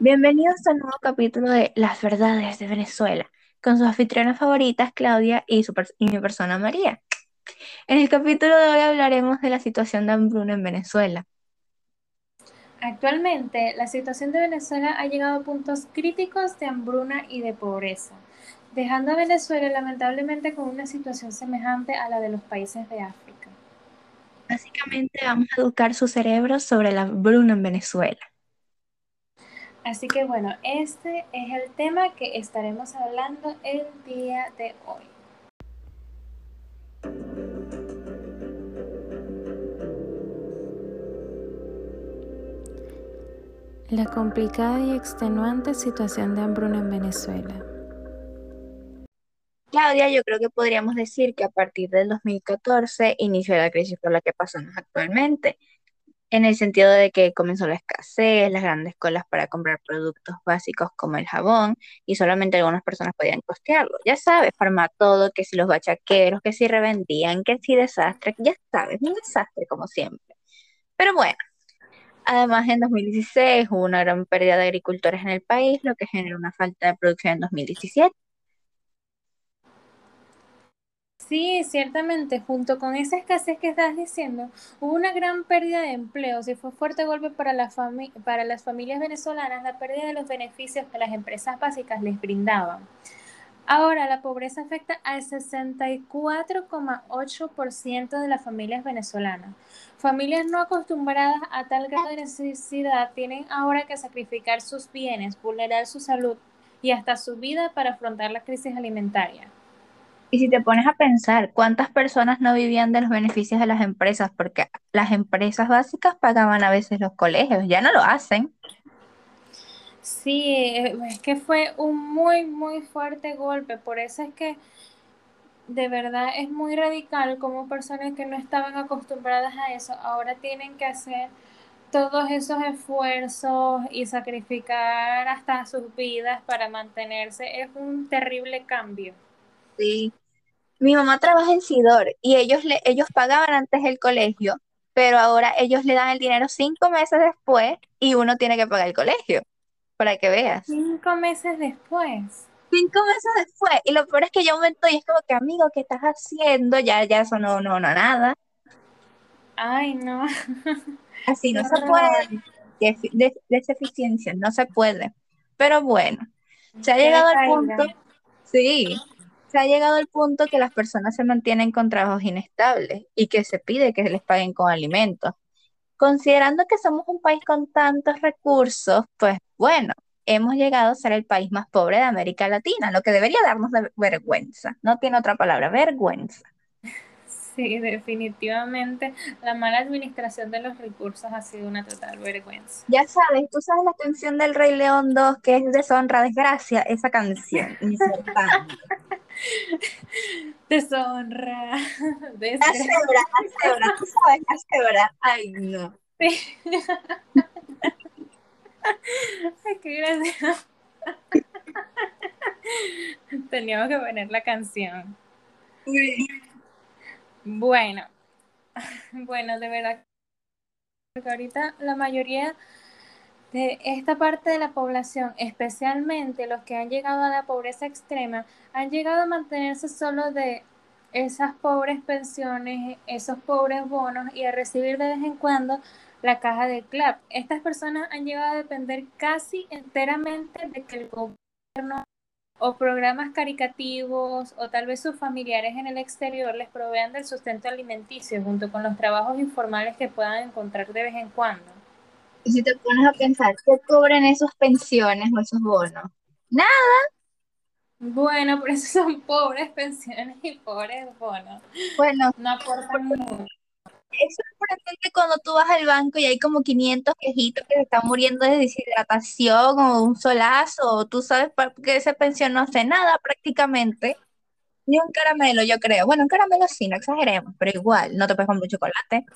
Bienvenidos a un nuevo capítulo de Las Verdades de Venezuela, con sus anfitrionas favoritas Claudia y, su pers- y mi persona María. En el capítulo de hoy hablaremos de la situación de hambruna en Venezuela. Actualmente, la situación de Venezuela ha llegado a puntos críticos de hambruna y de pobreza, dejando a Venezuela lamentablemente con una situación semejante a la de los países de África. Básicamente vamos a educar su cerebro sobre la hambruna en Venezuela. Así que bueno, este es el tema que estaremos hablando el día de hoy. La complicada y extenuante situación de hambruna en Venezuela. Claudia, yo creo que podríamos decir que a partir del 2014 inició la crisis por la que pasamos actualmente, en el sentido de que comenzó la escasez, las grandes colas para comprar productos básicos como el jabón, y solamente algunas personas podían costearlo. Ya sabes, todo, que si los bachaqueros, que si revendían, que si desastre, ya sabes, un desastre como siempre. Pero bueno, además en 2016 hubo una gran pérdida de agricultores en el país, lo que generó una falta de producción en 2017. Sí, ciertamente, junto con esa escasez que estás diciendo, hubo una gran pérdida de empleos y fue fuerte golpe para, la para las familias venezolanas la pérdida de los beneficios que las empresas básicas les brindaban. Ahora, la pobreza afecta al 64,8% de las familias venezolanas. Familias no acostumbradas a tal grado de necesidad tienen ahora que sacrificar sus bienes, vulnerar su salud y hasta su vida para afrontar la crisis alimentaria. Y si te pones a pensar, ¿cuántas personas no vivían de los beneficios de las empresas? Porque las empresas básicas pagaban a veces los colegios, ya no lo hacen. Sí, es que fue un muy, muy fuerte golpe. Por eso es que de verdad es muy radical como personas que no estaban acostumbradas a eso ahora tienen que hacer todos esos esfuerzos y sacrificar hasta sus vidas para mantenerse. Es un terrible cambio. Sí. Mi mamá trabaja en Sidor y ellos, le, ellos pagaban antes el colegio, pero ahora ellos le dan el dinero cinco meses después y uno tiene que pagar el colegio, para que veas. Cinco meses después. Cinco meses después. Y lo peor es que yo aumento y es como que, amigo, ¿qué estás haciendo? Ya, ya eso no, no, no, nada. Ay, no. Así no se puede. Deseficiencia, no se puede. Pero bueno, se ha llegado al punto. Sí, se ha llegado al punto que las personas se mantienen con trabajos inestables y que se pide que se les paguen con alimentos. Considerando que somos un país con tantos recursos, pues bueno, hemos llegado a ser el país más pobre de América Latina, lo que debería darnos de vergüenza. No tiene otra palabra, vergüenza. Sí, definitivamente la mala administración de los recursos ha sido una total vergüenza. Ya sabes, tú sabes la canción del Rey León 2 que es Deshonra, Desgracia, esa canción. Deshonra. Desgracia. La cebra, la cebra, tú sabes la cebra. Ay, no. Sí. Ay, qué gracioso. Teníamos que poner la canción. Sí. Bueno, bueno, de verdad, porque ahorita la mayoría de esta parte de la población, especialmente los que han llegado a la pobreza extrema, han llegado a mantenerse solo de esas pobres pensiones, esos pobres bonos y a recibir de vez en cuando la caja de CLAP. Estas personas han llegado a depender casi enteramente de que el gobierno o programas caricativos o tal vez sus familiares en el exterior les provean del sustento alimenticio junto con los trabajos informales que puedan encontrar de vez en cuando. Y si te pones a pensar, ¿qué cobran esos pensiones o esos bonos? Nada. Bueno, por eso son pobres pensiones y pobres bonos. Bueno, no aportan mucho. Es sorprendente cuando tú vas al banco y hay como 500 quejitos que se están muriendo de deshidratación o un solazo, o tú sabes que esa pensión no hace nada prácticamente. Ni un caramelo, yo creo. Bueno, un caramelo sí, no exageremos, pero igual, no te puedes comer chocolate.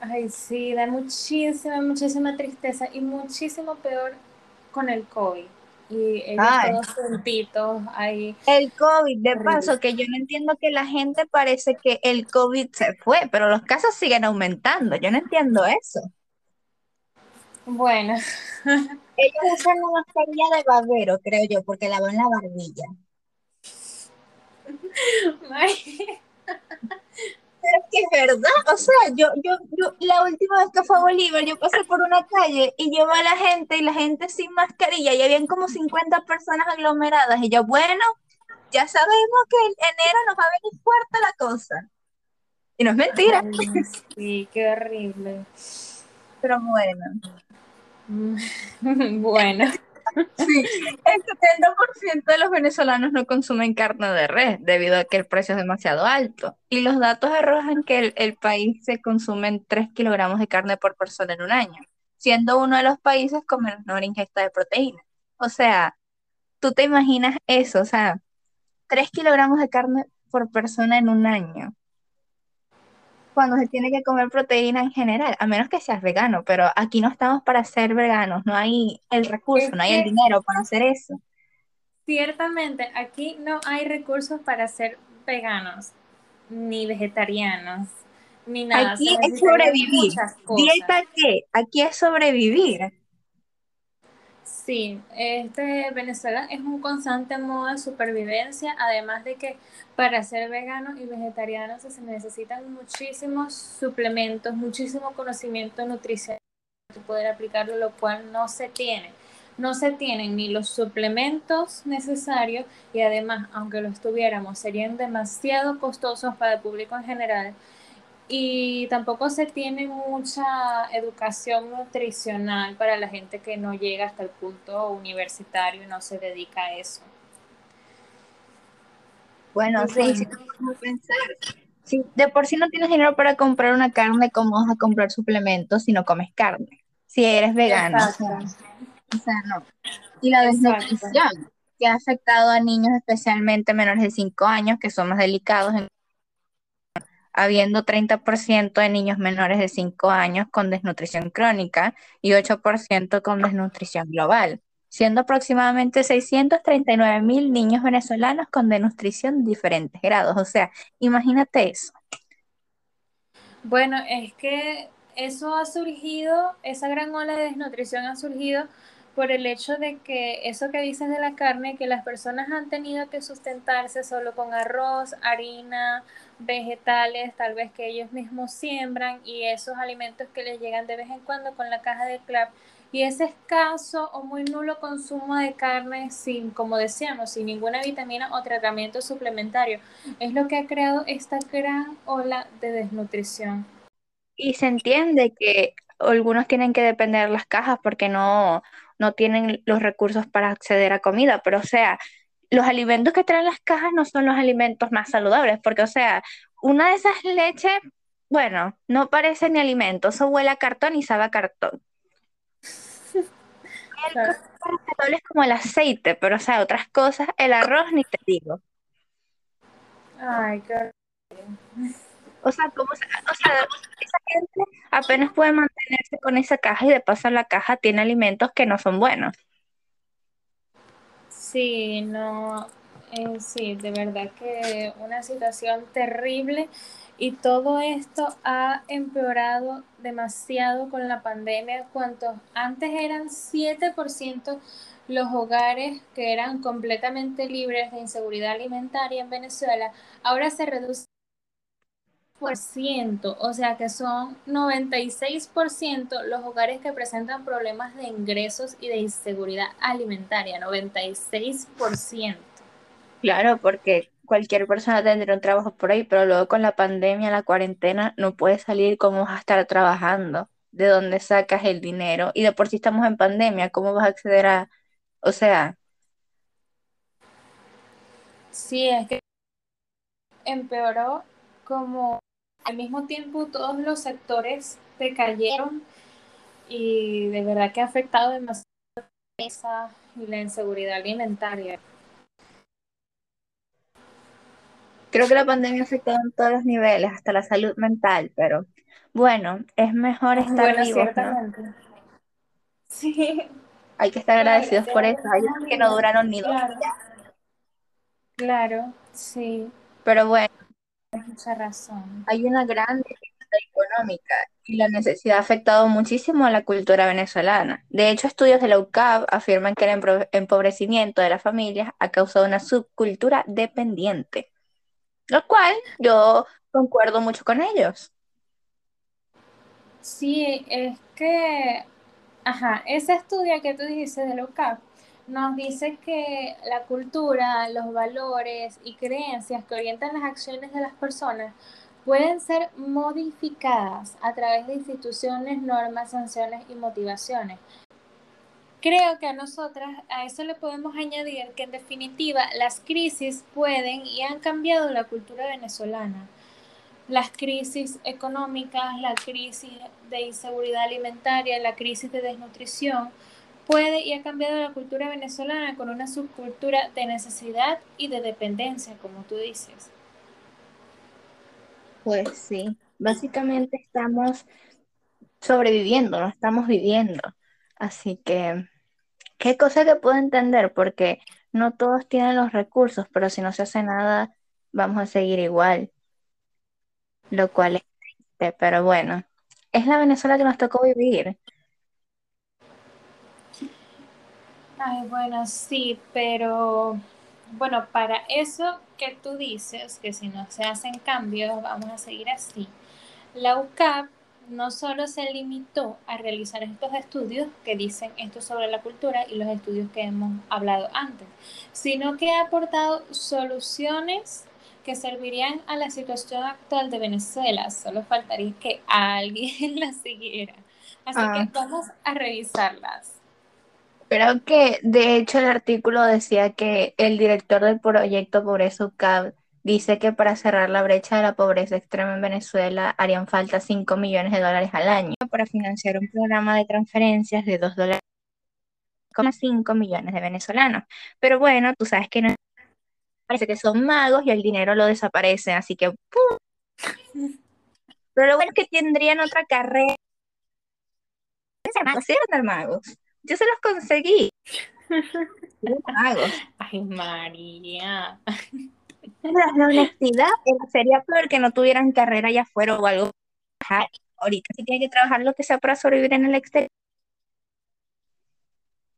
Ay, sí, da muchísima, muchísima tristeza y muchísimo peor con el COVID. Y ellos Ay. todos juntitos ahí. El COVID, de paso, que yo no entiendo que la gente parece que el COVID se fue, pero los casos siguen aumentando. Yo no entiendo eso. Bueno, Ellos usan la mascarilla de babero, creo yo, porque lavan la barbilla. Pero es que es verdad, o sea, yo, yo, yo, la última vez que fue a Bolívar, yo pasé por una calle y yo a la gente y la gente sin mascarilla y habían como 50 personas aglomeradas y yo, bueno, ya sabemos que en enero nos va a venir fuerte la cosa. Y no es mentira. Ay, sí, qué horrible. Pero bueno. Bueno. Sí, el 70% de los venezolanos no consumen carne de res debido a que el precio es demasiado alto. Y los datos arrojan que el, el país se consumen 3 kilogramos de carne por persona en un año, siendo uno de los países con menor ingesta de proteína. O sea, tú te imaginas eso, o sea, 3 kilogramos de carne por persona en un año. Cuando se tiene que comer proteína en general, a menos que seas vegano, pero aquí no estamos para ser veganos, no hay el recurso, Es no hay el dinero para hacer eso. ciertamente aquí no hay recursos para ser veganos, ni vegetarianos, ni nada. Aquí es sobrevivir. ¿Dieta qué? Aquí es sobrevivir. Sí, este Venezuela es un constante modo de supervivencia, además de que para ser vegano y vegetariano se necesitan muchísimos suplementos, muchísimo conocimiento nutricional para poder aplicarlo, lo cual no se tiene. No se tienen ni los suplementos necesarios y además, aunque los tuviéramos, serían demasiado costosos para el público en general y tampoco se tiene mucha educación nutricional para la gente que no llega hasta el punto universitario y no se dedica a eso. Bueno, sí, a pensar, si de por sí no tienes dinero para comprar una carne, ¿cómo vas a comprar suplementos si no comes carne? Si eres vegano, o sea, exacto, o sea, no. Y la desnutrición, que ha afectado a niños especialmente menores de 5 años, que son más delicados, en- habiendo 30% de niños menores de 5 años con desnutrición crónica y 8% con desnutrición global, siendo aproximadamente 639 mil niños venezolanos con desnutrición de diferentes grados. O sea, imagínate eso. Bueno, es que eso ha surgido, esa gran ola de desnutrición ha surgido por el hecho de que eso que dices de la carne, que las personas han tenido que sustentarse solo con arroz, harina, vegetales, tal vez que ellos mismos siembran y esos alimentos que les llegan de vez en cuando con la caja de CLAP. Y ese escaso o muy nulo consumo de carne sin, como decíamos, sin ninguna vitamina o tratamiento suplementario es lo que ha creado esta gran ola de desnutrición. Y se entiende que algunos tienen que depender de las cajas porque no, no tienen los recursos para acceder a comida, pero o sea, los alimentos que traen las cajas no son los alimentos más saludables, porque o sea, una de esas leches, bueno, no parece ni alimento, eso huele a cartón y sabe a cartón. El es como el aceite, pero o sea, otras cosas, el arroz ni te digo. Ay, qué O sea, ¿cómo se- o sea, esa gente apenas puede con esa caja y de paso la caja tiene alimentos que no son buenos. Sí, no, eh, sí, de verdad que una situación terrible y todo esto ha empeorado demasiado con la pandemia, cuantos antes eran 7% los hogares que eran completamente libres de inseguridad alimentaria en Venezuela, ahora se reduce o sea que son 96% los hogares que presentan problemas de ingresos y de inseguridad alimentaria, 96%. Claro, porque cualquier persona tendría un trabajo por ahí, pero luego con la pandemia, la cuarentena, no puedes salir, ¿cómo vas a estar trabajando? ¿De dónde sacas el dinero? Y de por sí estamos en pandemia, ¿cómo vas a acceder a, o sea, Sí, es que empeoró como al mismo tiempo todos los sectores decayeron y de verdad que ha afectado demasiado esa y la inseguridad alimentaria. creo que la pandemia afectó en todos los niveles, hasta la salud mental, pero bueno, es mejor estar Bueno, vivos, ¿no? Sí, Hay que estar agradecidos por eso. Hay que no duraron ni dos Claro, días, claro, sí, pero bueno, mucha razón. hay una grande económica y la necesidad ha afectado muchísimo a la cultura venezolana. De hecho, estudios de la UCAB afirman que el empobrecimiento de las familias ha causado una subcultura dependiente, lo cual yo concuerdo mucho con ellos. Sí, es que, ajá, ese estudio que tú dices de la UCAP nos dice que la cultura, los valores y creencias que orientan las acciones de las personas pueden ser modificadas a través de instituciones, normas, sanciones y motivaciones. Creo que a nosotras a eso le podemos añadir que en definitiva las crisis pueden y han cambiado la cultura venezolana las crisis económicas, la crisis de inseguridad alimentaria, la crisis de desnutrición, puede y ha cambiado la cultura venezolana con una subcultura de necesidad y de dependencia, como tú dices. Pues sí, básicamente estamos sobreviviendo, no estamos viviendo. Así que, qué cosa que puedo entender, porque no todos tienen los recursos, pero si no se hace nada, vamos a seguir igual, lo cual es pero bueno, es la Venezuela que nos tocó vivir. Ay, bueno, sí, pero bueno, para eso que tú dices, que si no se hacen cambios, vamos a seguir así. La UCAP no solo se limitó a realizar estos estudios que dicen esto sobre la cultura y los estudios que hemos hablado antes, sino que ha aportado soluciones que servirían a la situación actual de Venezuela. Solo faltaría que alguien las siguiera. Así Ah. que vamos a revisarlas. Creo que de hecho el artículo decía que el director del proyecto Pobreza UCAB dice que para cerrar la brecha de la pobreza extrema en Venezuela harían falta 5 millones de dólares al año para financiar un programa de transferencias de 2 dólares 5 millones de venezolanos. Pero bueno, tú sabes que no parece que son magos y el dinero lo desaparece, así que ¡pum! Pero lo bueno es que tendrían otra carrera. Ser magos, magos. Yo se los conseguí. Ay, María. La honestidad sería peor que no tuvieran carrera allá afuera o algo. Ajá, Ahorita sí tienen que trabajar lo que sea para sobrevivir en el exterior.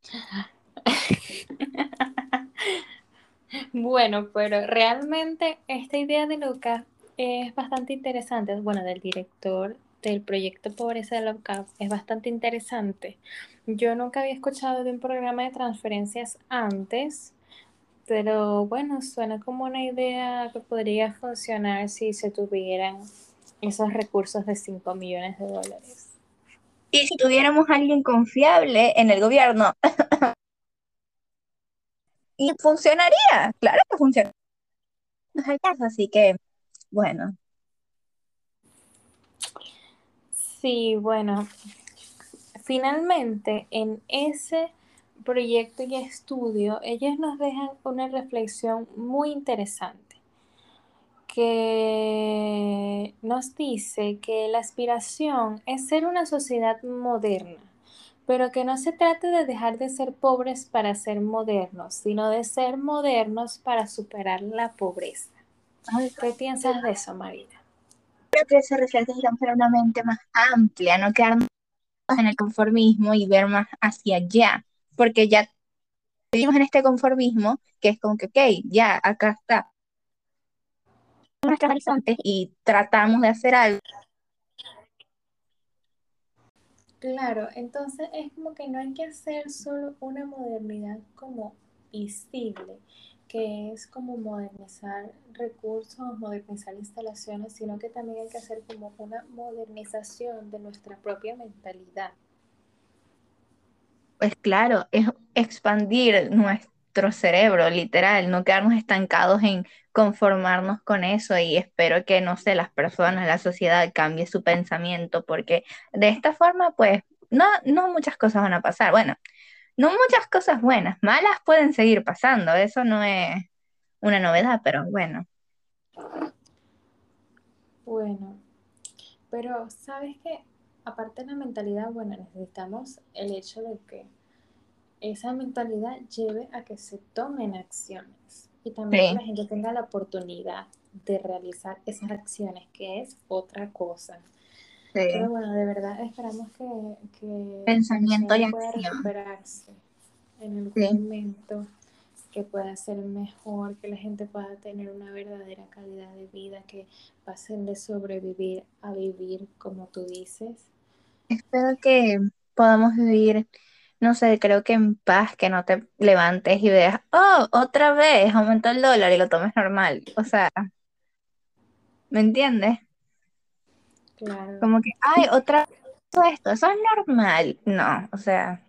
Bueno, pero realmente esta idea de Lucas es bastante interesante. Bueno, del director del proyecto Pobreza de la UCAP es bastante interesante. Yo nunca había escuchado de un programa de transferencias antes, pero bueno, suena como una idea que podría funcionar si se tuvieran esos recursos de 5 millones de dólares. Y si tuviéramos alguien confiable en el gobierno, y funcionaría, claro que funcionaría. Así que, bueno, Sí, bueno, finalmente en ese proyecto y estudio, ellos nos dejan una reflexión muy interesante que nos dice que la aspiración es ser una sociedad moderna, pero que no se trate de dejar de ser pobres para ser modernos, sino de ser modernos para superar la pobreza. ¿Qué piensas de eso, Marina? Creo que se refleja digamos, en una mente más amplia, no quedarnos en el conformismo y ver más hacia allá, porque ya vivimos en este conformismo que es como que, ok, ya, acá está nuestros horizontes y tratamos de hacer algo. Claro, entonces es como que no hay que hacer solo una modernidad como visible, que es como modernizar recursos, modernizar instalaciones, sino que también hay que hacer como una modernización de nuestra propia mentalidad. Pues claro, es expandir nuestro cerebro, literal, no quedarnos estancados en conformarnos con eso y espero que, no sé, las personas, la sociedad cambie su pensamiento porque de esta forma, pues, no, no muchas cosas van a pasar. Bueno, no muchas cosas buenas, malas pueden seguir pasando, eso no es una novedad, pero bueno. Bueno, pero sabes que aparte de la mentalidad, bueno, necesitamos el hecho de que esa mentalidad lleve a que se tomen acciones y también Sí. que la gente tenga la oportunidad de realizar esas acciones, que es otra cosa. Pero bueno, de verdad esperamos que, que Pensamiento y pueda acción. recuperarse en algún Sí. momento, que pueda ser mejor, que la gente pueda tener una verdadera calidad de vida, que pasen de sobrevivir a vivir, como tú dices. Espero que podamos vivir, no sé, creo que en paz, que no te levantes y veas, oh, otra vez aumentó el dólar y lo tomes normal. O sea, ¿me entiendes? Claro. Como que, ay, otra vez esto, eso es normal. No, o sea,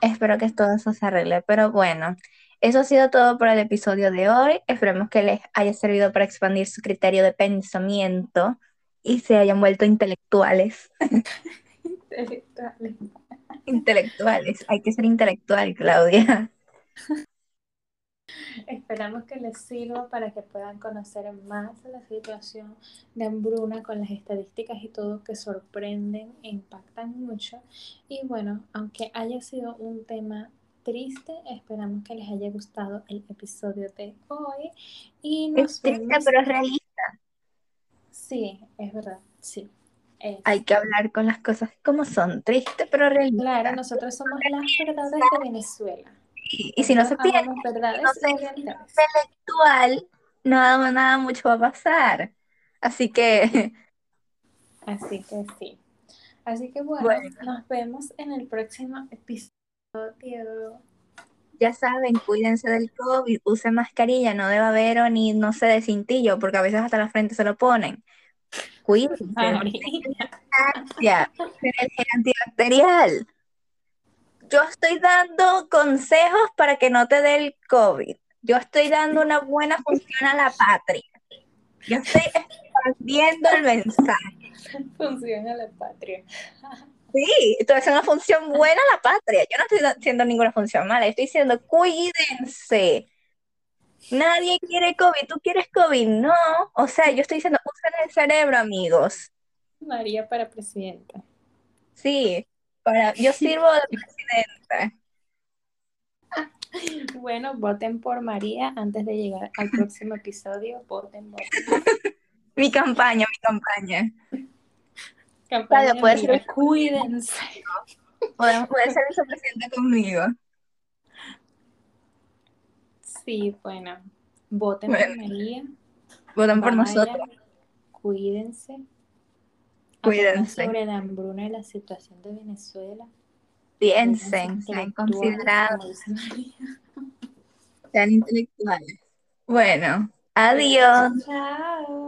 espero que todo eso se arregle. Pero bueno, eso ha sido todo por el episodio de hoy. Esperemos que les haya servido para expandir su criterio de pensamiento y se hayan vuelto intelectuales. Intelectuales. Intelectuales, hay que ser intelectual, Claudia. Esperamos que les sirva para que puedan conocer más la situación de hambruna con las estadísticas y todo que sorprenden e impactan mucho. Y bueno, aunque haya sido un tema triste, esperamos que les haya gustado el episodio de hoy. Y nos Es triste, vemos. pero realista. Sí, es verdad, sí. Es. Hay que hablar con las cosas como son, triste, pero realista. Claro, nosotros somos las verdades de Venezuela. Y, y si no se verdades no orientales. intelectual, nada, nada mucho va a pasar. Así que, Así que sí. Así que bueno, Bueno. nos vemos en el próximo episodio. ya saben, cuídense del COVID, usen mascarilla, no de babero ni, no sé, de cintillo, porque a veces hasta la frente se lo ponen. Cuídense, ya, el antibacterial. Yo estoy dando consejos para que no te dé el COVID. Yo estoy dando una buena función a la patria. Yo estoy expandiendo el mensaje. Funciona la patria. Sí, estoy haciendo una función buena a la patria. Yo no estoy haciendo ninguna función mala. Estoy diciendo, cuídense. Nadie quiere COVID. ¿Tú quieres COVID? No. O sea, yo estoy diciendo, usen el cerebro, amigos. María para presidenta. Sí, para, yo sirvo de presidenta. Bueno, voten por María antes de llegar al próximo episodio. Voten, voten. Mi campaña, mi campaña. Campaña Claro, puede mira, ser- Cuídense. Podemos, puede ser vicepresidenta conmigo. Sí, bueno. Voten por. María. Votan por nosotros. Cuídense. Cuídense. sobre la hambruna y la situación de Venezuela. Piensen, sean considerados, sean intelectuales. Bueno, adiós. Chao.